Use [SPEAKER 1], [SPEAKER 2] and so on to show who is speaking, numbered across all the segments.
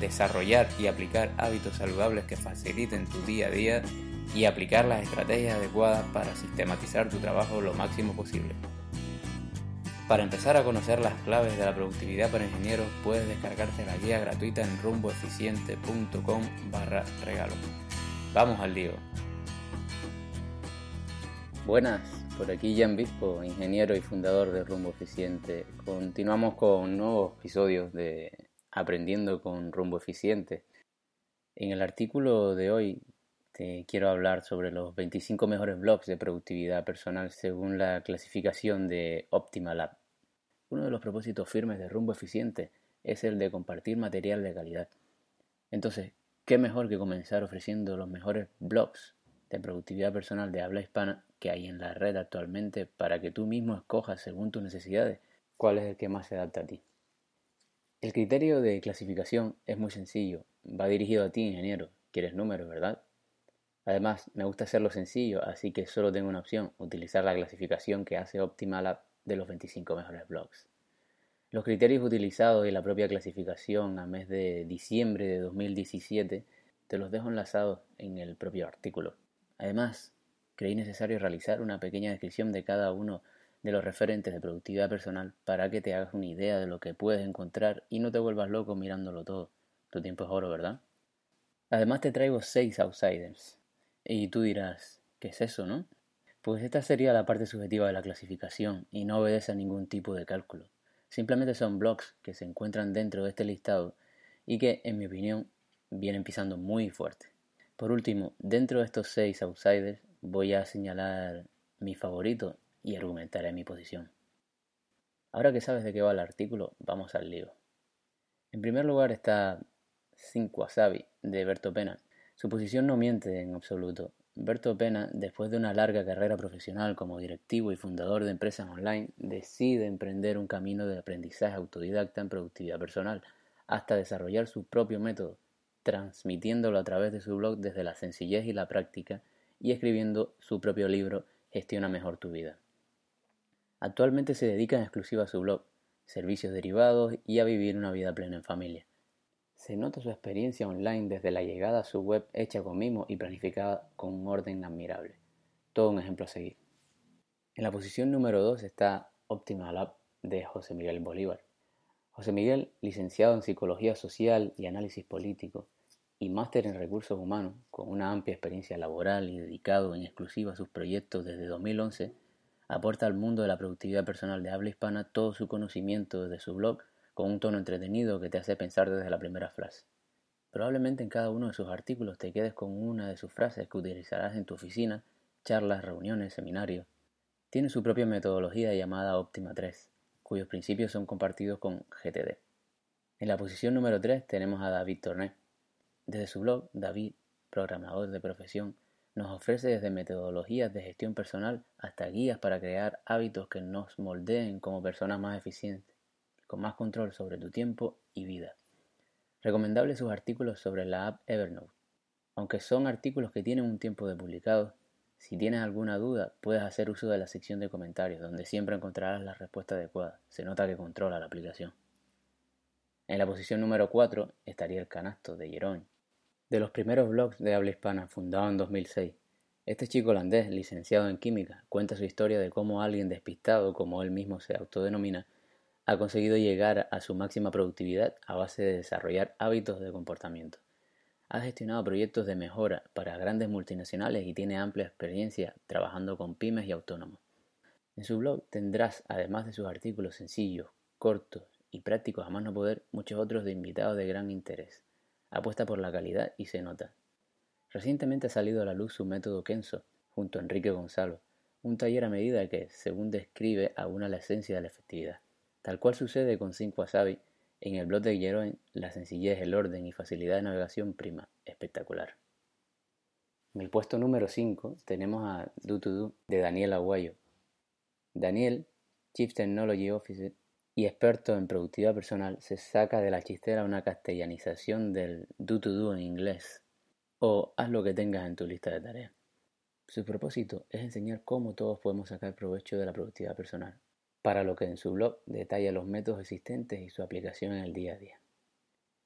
[SPEAKER 1] desarrollar y aplicar hábitos saludables que faciliten tu día a día y aplicar las estrategias adecuadas para sistematizar tu trabajo lo máximo posible. Para empezar a conocer las claves de la productividad para ingenieros, puedes descargarte la guía gratuita en rumboeficiente.com barra regalo. Vamos al lío. Buenas, por aquí Jan Bispo, ingeniero y fundador de Rumbo Eficiente. Continuamos con nuevos episodios de Aprendiendo con Rumbo Eficiente. En el artículo de hoy te quiero hablar sobre los 25 mejores blogs de productividad personal según la clasificación de Optimalab. Uno de los propósitos firmes de Rumbo Eficiente es el de compartir material de calidad. Entonces, ¿qué mejor que comenzar ofreciendo los mejores blogs de productividad personal de habla hispana que hay en la red actualmente para que tú mismo escojas según tus necesidades cuál es el que más se adapta a ti? El criterio de clasificación es muy sencillo, va dirigido a ti, ingeniero, quieres números, ¿verdad? Además, me gusta hacerlo sencillo, así que solo tengo una opción, utilizar la clasificación que hace Optimal de los 25 mejores blogs. Los criterios utilizados y la propia clasificación a mes de diciembre de 2017 te los dejo enlazados en el propio artículo. Además, creí necesario realizar una pequeña descripción de cada uno de los referentes de productividad personal para que te hagas una idea de lo que puedes encontrar y no te vuelvas loco mirándolo todo. Tu tiempo es oro, ¿verdad? Además te traigo seis outsiders. Y tú dirás, ¿qué es eso, no? Pues esta sería la parte subjetiva de la clasificación y no obedece a ningún tipo de cálculo. Simplemente son blogs que se encuentran dentro de este listado y que, en mi opinión, vienen pisando muy fuerte. Por último, dentro de estos seis outsiders voy a señalar mi favorito y argumentaré mi posición. Ahora que sabes de qué va el artículo, vamos al lío. En primer lugar está Cinco Wasabi de Berto Pena. Su posición no miente en absoluto. Berto Pena, después de una larga carrera profesional como directivo y fundador de empresas online, decide emprender un camino de aprendizaje autodidacta en productividad personal, hasta desarrollar su propio método, transmitiéndolo a través de su blog desde la sencillez y la práctica y escribiendo su propio libro Gestiona mejor tu vida. Actualmente se dedica en exclusiva a su blog, servicios derivados y a vivir una vida plena en familia. Se nota su experiencia online desde la llegada a su web hecha con mimo y planificada con un orden admirable. Todo un ejemplo a seguir. En la posición número 2 está Optimal App de José Miguel Bolívar. José Miguel, licenciado en Psicología Social y Análisis Político y máster en Recursos Humanos, con una amplia experiencia laboral y dedicado en exclusiva a sus proyectos desde 2011, aporta al mundo de la productividad personal de habla hispana todo su conocimiento desde su blog con un tono entretenido que te hace pensar desde la primera frase. Probablemente en cada uno de sus artículos te quedes con una de sus frases que utilizarás en tu oficina, charlas, reuniones, seminarios. Tiene su propia metodología llamada Optima 3, cuyos principios son compartidos con GTD. En la posición número 3 tenemos a David Torné. Desde su blog, David, programador de profesión, nos ofrece desde metodologías de gestión personal hasta guías para crear hábitos que nos moldeen como personas más eficientes, con más control sobre tu tiempo y vida. Recomendable sus artículos sobre la app Evernote. Aunque son artículos que tienen un tiempo de publicados, si tienes alguna duda puedes hacer uso de la sección de comentarios, donde siempre encontrarás la respuesta adecuada. Se nota que controla la aplicación. En la posición número 4 estaría el canasto de Jerome, de los primeros blogs de habla hispana, fundado en 2006. Este chico holandés, licenciado en química, cuenta su historia de cómo alguien despistado, como él mismo se autodenomina, ha conseguido llegar a su máxima productividad a base de desarrollar hábitos de comportamiento. Ha gestionado proyectos de mejora para grandes multinacionales y tiene amplia experiencia trabajando con pymes y autónomos. En su blog tendrás, además de sus artículos sencillos, cortos y prácticos a más no poder, muchos otros de invitados de gran interés apuesta por la calidad y se nota. Recientemente ha salido a la luz su método Kenso, junto a Enrique Gonzalo, un taller a medida que, según describe, aúna la esencia de la efectividad. Tal cual sucede con 5 Wasabi, En el blog de Guillermo, la sencillez, el orden y facilidad de navegación prima. Espectacular. En el puesto número 5 tenemos a Do To Do de Daniel Aguayo. Daniel, Chief Technology Officer y experto en productividad personal, se saca de la chistera una castellanización del Do To Do en inglés o haz lo que tengas en tu lista de tareas. Su propósito es enseñar cómo todos podemos sacar provecho de la productividad personal, para lo que en su blog detalla los métodos existentes y su aplicación en el día a día.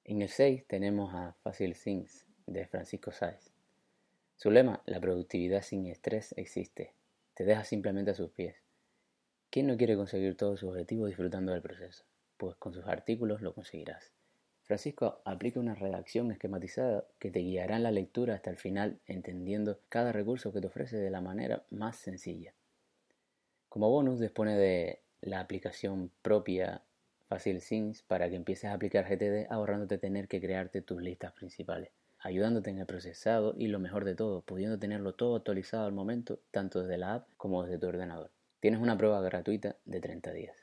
[SPEAKER 1] En el 6 tenemos a Facile Things de Francisco Sáez. Su lema, la productividad sin estrés existe, te deja simplemente a sus pies. ¿Quién no quiere conseguir todos sus objetivos disfrutando del proceso? Pues con sus artículos lo conseguirás. Francisco aplica una redacción esquematizada que te guiará en la lectura hasta el final, entendiendo cada recurso que te ofrece de la manera más sencilla. Como bonus dispone de la aplicación propia Things para que empieces a aplicar GTD ahorrándote tener que crearte tus listas principales, ayudándote en el procesado y lo mejor de todo, pudiendo tenerlo todo actualizado al momento, tanto desde la app como desde tu ordenador. Tienes una prueba gratuita de 30 días.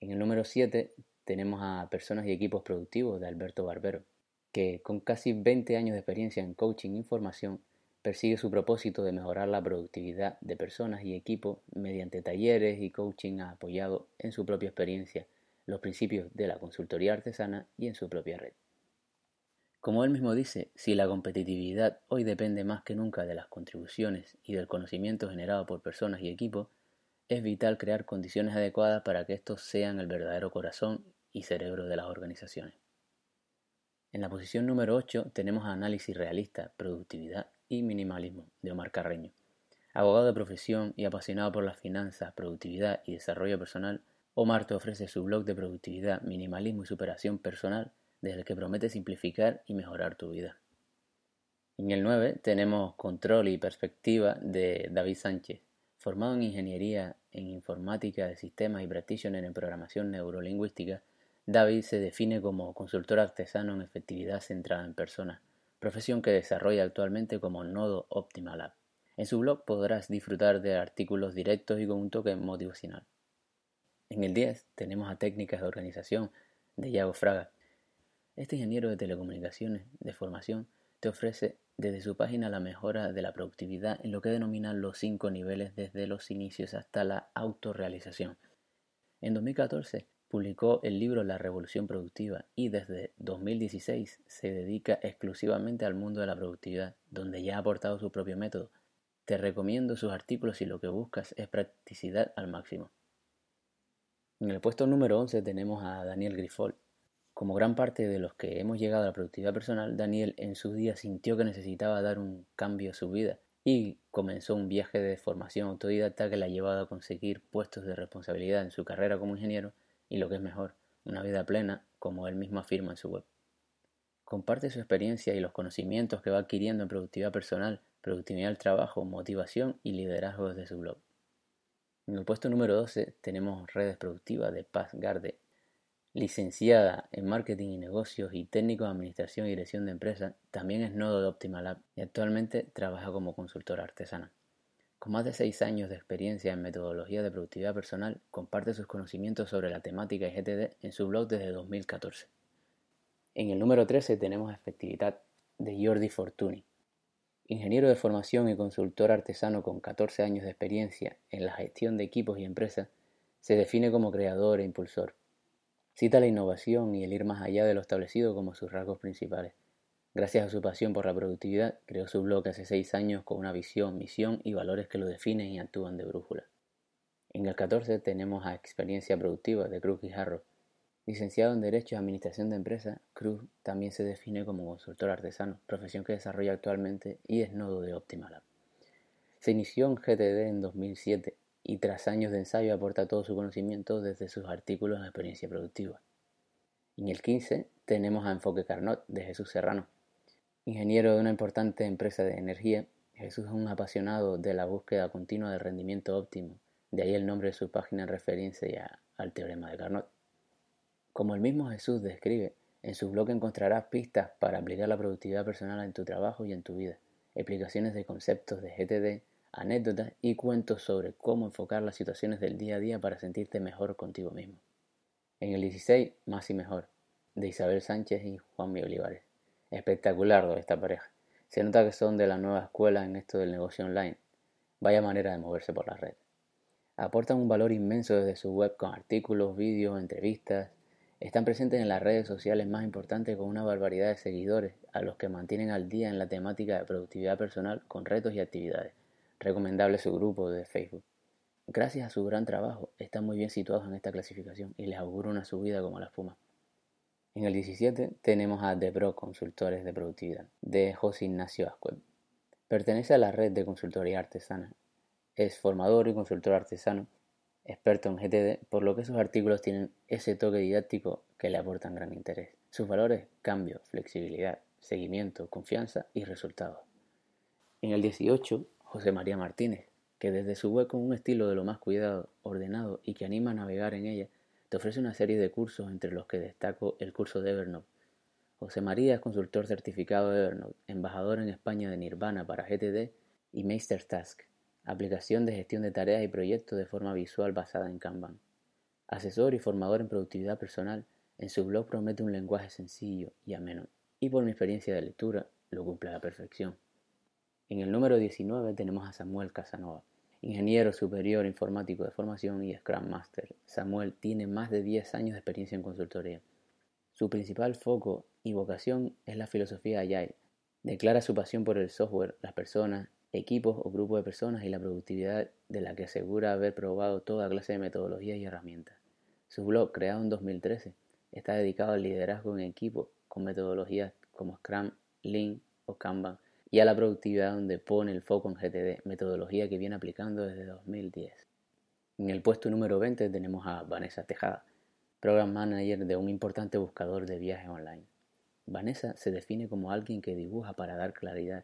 [SPEAKER 1] En el número 7 tenemos a Personas y Equipos Productivos de Alberto Barbero, que con casi 20 años de experiencia en coaching e información persigue su propósito de mejorar la productividad de personas y equipos mediante talleres y coaching apoyado en su propia experiencia, los principios de la consultoría artesana y en su propia red. Como él mismo dice, si la competitividad hoy depende más que nunca de las contribuciones y del conocimiento generado por personas y equipos, es vital crear condiciones adecuadas para que estos sean el verdadero corazón y cerebro de las organizaciones. En la posición número 8 tenemos análisis realista, productividad y minimalismo de Omar Carreño. Abogado de profesión y apasionado por las finanzas, productividad y desarrollo personal, Omar te ofrece su blog de productividad, minimalismo y superación personal desde el que promete simplificar y mejorar tu vida. En el 9 tenemos Control y Perspectiva de David Sánchez, Formado en Ingeniería en Informática de Sistemas y Practitioner en Programación Neurolingüística, David se define como consultor artesano en efectividad centrada en personas, profesión que desarrolla actualmente como Nodo Optimal Lab. En su blog podrás disfrutar de artículos directos y con un toque motivacional. En el 10 tenemos a Técnicas de Organización de Yago Fraga. Este ingeniero de telecomunicaciones de formación te ofrece desde su página la mejora de la productividad en lo que denominan los cinco niveles desde los inicios hasta la autorrealización. En 2014 publicó el libro La Revolución Productiva y desde 2016 se dedica exclusivamente al mundo de la productividad, donde ya ha aportado su propio método. Te recomiendo sus artículos si lo que buscas es practicidad al máximo. En el puesto número 11 tenemos a Daniel Grifol, como gran parte de los que hemos llegado a la productividad personal, Daniel en sus días sintió que necesitaba dar un cambio a su vida y comenzó un viaje de formación autodidacta que le ha llevado a conseguir puestos de responsabilidad en su carrera como ingeniero y lo que es mejor, una vida plena, como él mismo afirma en su web. Comparte su experiencia y los conocimientos que va adquiriendo en productividad personal, productividad del trabajo, motivación y liderazgo desde su blog. En el puesto número 12 tenemos redes productivas de Paz Garde Licenciada en Marketing y Negocios y técnico de Administración y Dirección de Empresas, también es nodo de Optimalab y actualmente trabaja como consultora artesana. Con más de seis años de experiencia en metodología de productividad personal, comparte sus conocimientos sobre la temática GTD en su blog desde 2014. En el número 13 tenemos Efectividad de Jordi Fortuny. Ingeniero de formación y consultor artesano con 14 años de experiencia en la gestión de equipos y empresas, se define como creador e impulsor Cita la innovación y el ir más allá de lo establecido como sus rasgos principales. Gracias a su pasión por la productividad, creó su blog hace seis años con una visión, misión y valores que lo definen y actúan de brújula. En el 14 tenemos a Experiencia Productiva de Cruz Guijarro. Licenciado en Derecho y Administración de Empresas, Cruz también se define como consultor artesano, profesión que desarrolla actualmente y es nodo de Optimalab. Se inició en GTD en 2007 y tras años de ensayo aporta todo su conocimiento desde sus artículos en experiencia productiva. En el 15 tenemos a Enfoque Carnot de Jesús Serrano. Ingeniero de una importante empresa de energía, Jesús es un apasionado de la búsqueda continua del rendimiento óptimo, de ahí el nombre de su página en referencia al teorema de Carnot. Como el mismo Jesús describe, en su blog encontrarás pistas para aplicar la productividad personal en tu trabajo y en tu vida, explicaciones de conceptos de GTD, anécdotas y cuentos sobre cómo enfocar las situaciones del día a día para sentirte mejor contigo mismo. En el 16, Más y Mejor, de Isabel Sánchez y Juan Mi Olivares. Espectacular esta pareja. Se nota que son de la nueva escuela en esto del negocio online. Vaya manera de moverse por la red. Aportan un valor inmenso desde su web con artículos, vídeos, entrevistas. Están presentes en las redes sociales más importantes con una barbaridad de seguidores a los que mantienen al día en la temática de productividad personal con retos y actividades. Recomendable su grupo de Facebook. Gracias a su gran trabajo, están muy bien situados en esta clasificación y les auguro una subida como la espuma. En el 17 tenemos a The Consultores de Productividad, de José Ignacio Ascuel. Pertenece a la red de consultoría artesana. Es formador y consultor artesano, experto en GTD, por lo que sus artículos tienen ese toque didáctico que le aportan gran interés. Sus valores, cambio, flexibilidad, seguimiento, confianza y resultados. En el 18, José María Martínez, que desde su web con un estilo de lo más cuidado, ordenado y que anima a navegar en ella, te ofrece una serie de cursos entre los que destaco el curso de Evernote. José María es consultor certificado de Evernote, embajador en España de Nirvana para GTD y Task, aplicación de gestión de tareas y proyectos de forma visual basada en Kanban. Asesor y formador en productividad personal, en su blog promete un lenguaje sencillo y ameno, y por mi experiencia de lectura lo cumple a la perfección. En el número 19 tenemos a Samuel Casanova, Ingeniero superior informático de formación y Scrum Master, Samuel tiene más de 10 años de experiencia en consultoría. Su principal foco y vocación es la filosofía Agile. Declara su pasión por el software, las personas, equipos o grupos de personas y la productividad de la que asegura haber probado toda clase de metodologías y herramientas. Su blog, creado en 2013, está dedicado al liderazgo en equipo con metodologías como Scrum, Lean o Kanban y a la productividad donde pone el foco en GTD, metodología que viene aplicando desde 2010. En el puesto número 20 tenemos a Vanessa Tejada, Program Manager de un importante buscador de viajes online. Vanessa se define como alguien que dibuja para dar claridad.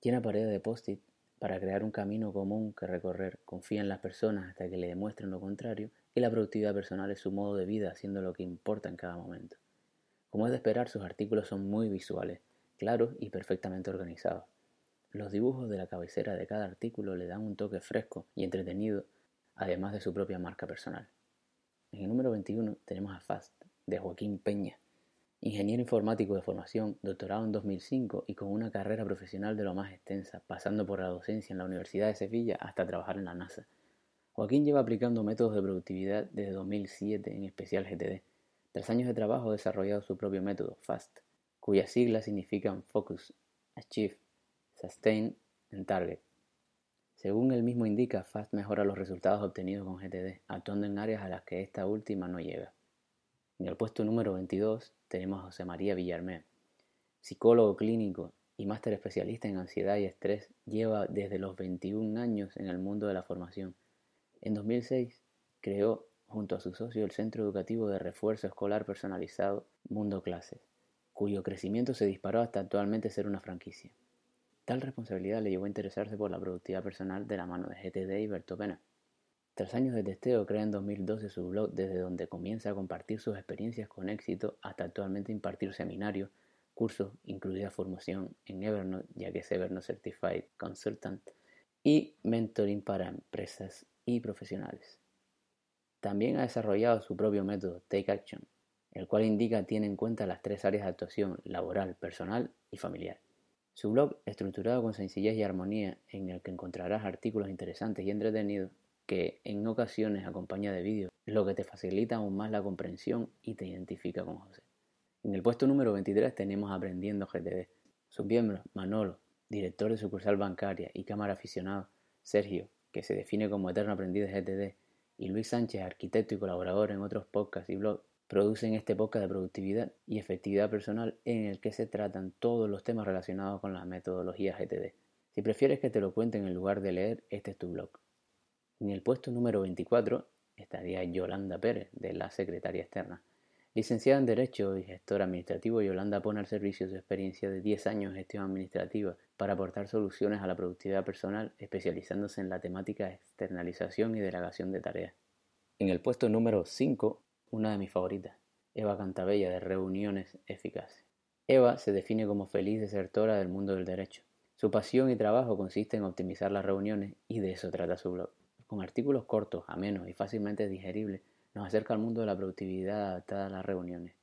[SPEAKER 1] Tiene paredes de post-it para crear un camino común que recorrer, confía en las personas hasta que le demuestren lo contrario y la productividad personal es su modo de vida haciendo lo que importa en cada momento. Como es de esperar, sus artículos son muy visuales, claros y perfectamente organizados. Los dibujos de la cabecera de cada artículo le dan un toque fresco y entretenido, además de su propia marca personal. En el número 21 tenemos a FAST, de Joaquín Peña, ingeniero informático de formación, doctorado en 2005 y con una carrera profesional de lo más extensa, pasando por la docencia en la Universidad de Sevilla hasta trabajar en la NASA. Joaquín lleva aplicando métodos de productividad desde 2007, en especial GTD. Tras años de trabajo ha desarrollado su propio método, FAST, cuyas siglas significan Focus, Achieve, Sustain and Target. Según él mismo indica, FAST mejora los resultados obtenidos con GTD, actuando en áreas a las que esta última no llega. En el puesto número 22 tenemos a José María Villarmé, psicólogo clínico y máster especialista en ansiedad y estrés, lleva desde los 21 años en el mundo de la formación. En 2006 creó junto a su socio el Centro Educativo de Refuerzo Escolar Personalizado Mundo Clases, cuyo crecimiento se disparó hasta actualmente ser una franquicia. Tal responsabilidad le llevó a interesarse por la productividad personal de la mano de GTD y Berto Pena. Tras años de testeo, crea en 2012 su blog desde donde comienza a compartir sus experiencias con éxito hasta actualmente impartir seminarios, cursos, incluida formación en Evernote, ya que es Evernote Certified Consultant, y mentoring para empresas y profesionales. También ha desarrollado su propio método Take Action, el cual indica tiene en cuenta las tres áreas de actuación laboral, personal y familiar. Su blog, estructurado con sencillez y armonía, en el que encontrarás artículos interesantes y entretenidos, que en ocasiones acompaña de vídeos, lo que te facilita aún más la comprensión y te identifica con José. En el puesto número 23 tenemos Aprendiendo GTD. Sus miembros, Manolo, director de sucursal bancaria y cámara aficionado, Sergio, que se define como eterno aprendiz de GTD, y Luis Sánchez, arquitecto y colaborador en otros podcasts y blogs, producen este podcast de productividad y efectividad personal en el que se tratan todos los temas relacionados con la metodología GTD. Si prefieres que te lo cuenten en lugar de leer, este es tu blog. En el puesto número 24 estaría Yolanda Pérez, de la Secretaría Externa. Licenciada en Derecho y gestora administrativo, Yolanda pone al servicio su experiencia de 10 años en gestión administrativa para aportar soluciones a la productividad personal, especializándose en la temática externalización y delegación de tareas. En el puesto número 5 una de mis favoritas, Eva Cantabella de Reuniones Eficaces. Eva se define como feliz desertora del mundo del derecho. Su pasión y trabajo consiste en optimizar las reuniones y de eso trata su blog. Con artículos cortos, amenos y fácilmente digeribles, nos acerca al mundo de la productividad adaptada a las reuniones,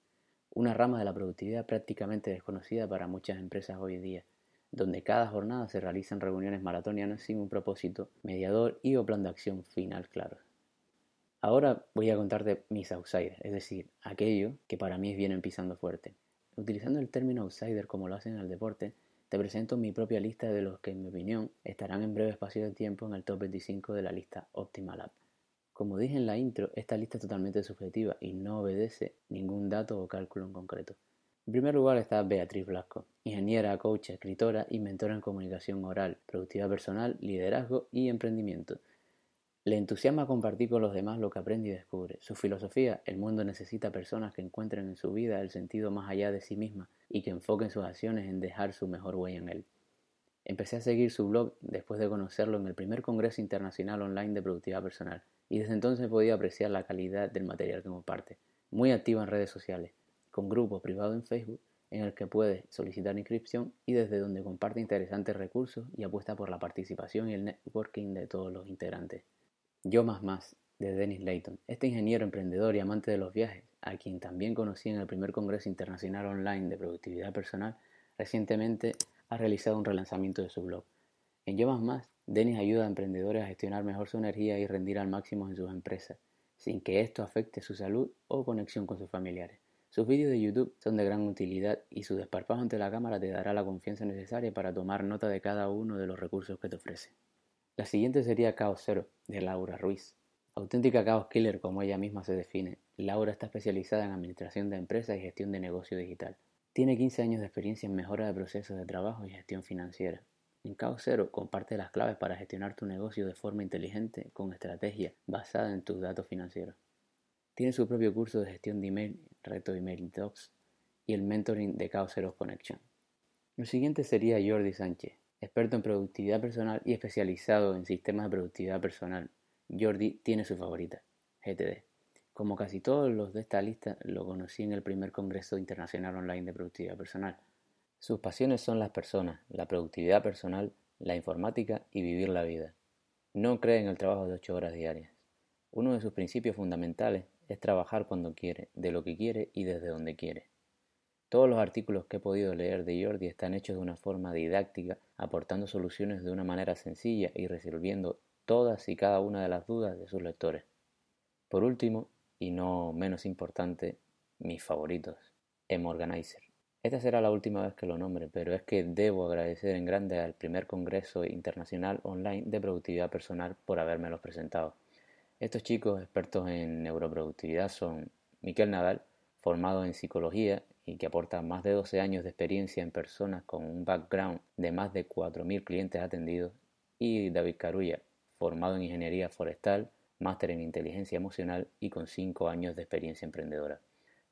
[SPEAKER 1] una rama de la productividad prácticamente desconocida para muchas empresas hoy día, donde cada jornada se realizan reuniones maratonianas sin un propósito, mediador y o plan de acción final claro. Ahora voy a contarte mis outsiders, es decir, aquello que para mí vienen pisando fuerte. Utilizando el término outsider como lo hacen en el deporte, te presento mi propia lista de los que en mi opinión estarán en breve espacio de tiempo en el top 25 de la lista Optimal App. Como dije en la intro, esta lista es totalmente subjetiva y no obedece ningún dato o cálculo en concreto. En primer lugar está Beatriz Blasco, ingeniera, coach, escritora y mentora en comunicación oral, productividad personal, liderazgo y emprendimiento. Le entusiasma compartir con los demás lo que aprende y descubre. Su filosofía, el mundo necesita personas que encuentren en su vida el sentido más allá de sí misma y que enfoquen sus acciones en dejar su mejor huella en él. Empecé a seguir su blog después de conocerlo en el primer Congreso Internacional Online de Productividad Personal y desde entonces he podido apreciar la calidad del material que comparte. Muy activa en redes sociales, con grupos privados en Facebook en el que puedes solicitar inscripción y desde donde comparte interesantes recursos y apuesta por la participación y el networking de todos los integrantes. Yo más más, de Dennis Layton, este ingeniero emprendedor y amante de los viajes, a quien también conocí en el primer Congreso Internacional Online de Productividad Personal, recientemente ha realizado un relanzamiento de su blog. En Yo más más, Dennis ayuda a emprendedores a gestionar mejor su energía y rendir al máximo en sus empresas, sin que esto afecte su salud o conexión con sus familiares. Sus vídeos de YouTube son de gran utilidad y su desparpajo ante la cámara te dará la confianza necesaria para tomar nota de cada uno de los recursos que te ofrece. La siguiente sería Caos Cero, de Laura Ruiz. Auténtica Caos Killer, como ella misma se define, Laura está especializada en administración de empresas y gestión de negocio digital. Tiene 15 años de experiencia en mejora de procesos de trabajo y gestión financiera. En Caos Cero comparte las claves para gestionar tu negocio de forma inteligente con estrategia basada en tus datos financieros. Tiene su propio curso de gestión de email, reto email docs y el mentoring de Caos Cero Connection. El siguiente sería Jordi Sánchez, experto en productividad personal y especializado en sistemas de productividad personal. Jordi tiene su favorita, GTD. Como casi todos los de esta lista, lo conocí en el primer Congreso Internacional Online de Productividad Personal. Sus pasiones son las personas, la productividad personal, la informática y vivir la vida. No cree en el trabajo de ocho horas diarias. Uno de sus principios fundamentales es trabajar cuando quiere, de lo que quiere y desde donde quiere. Todos los artículos que he podido leer de Jordi están hechos de una forma didáctica, aportando soluciones de una manera sencilla y resolviendo todas y cada una de las dudas de sus lectores. Por último, y no menos importante, mis favoritos, M-Organizer. Esta será la última vez que lo nombre, pero es que debo agradecer en grande al primer Congreso Internacional Online de Productividad Personal por habérmelos presentado. Estos chicos expertos en neuroproductividad son Miquel Nadal, formado en psicología y que aporta más de 12 años de experiencia en personas con un background de más de 4.000 clientes atendidos, y David Carulla, formado en ingeniería forestal, máster en inteligencia emocional y con 5 años de experiencia emprendedora.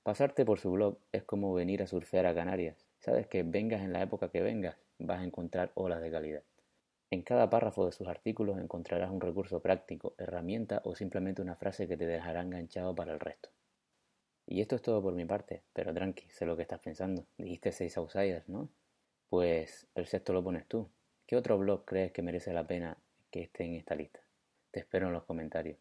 [SPEAKER 1] Pasarte por su blog es como venir a surfear a Canarias. Sabes que vengas en la época que vengas, vas a encontrar olas de calidad. En cada párrafo de sus artículos encontrarás un recurso práctico, herramienta o simplemente una frase que te dejará enganchado para el resto. Y esto es todo por mi parte, pero tranqui, sé lo que estás pensando. Dijiste seis outsiders, ¿no? Pues el sexto lo pones tú. ¿Qué otro blog crees que merece la pena que esté en esta lista? Te espero en los comentarios.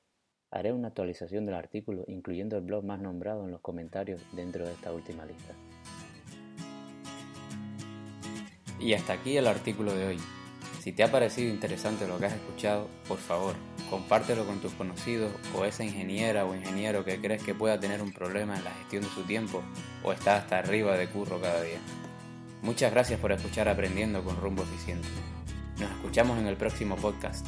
[SPEAKER 1] Haré una actualización del artículo incluyendo el blog más nombrado en los comentarios dentro de esta última lista. Y hasta aquí el artículo de hoy. Si te ha parecido interesante lo que has escuchado, por favor, compártelo con tus conocidos o esa ingeniera o ingeniero que crees que pueda tener un problema en la gestión de su tiempo o está hasta arriba de curro cada día. Muchas gracias por escuchar Aprendiendo con Rumbo Eficiente. Nos escuchamos en el próximo podcast.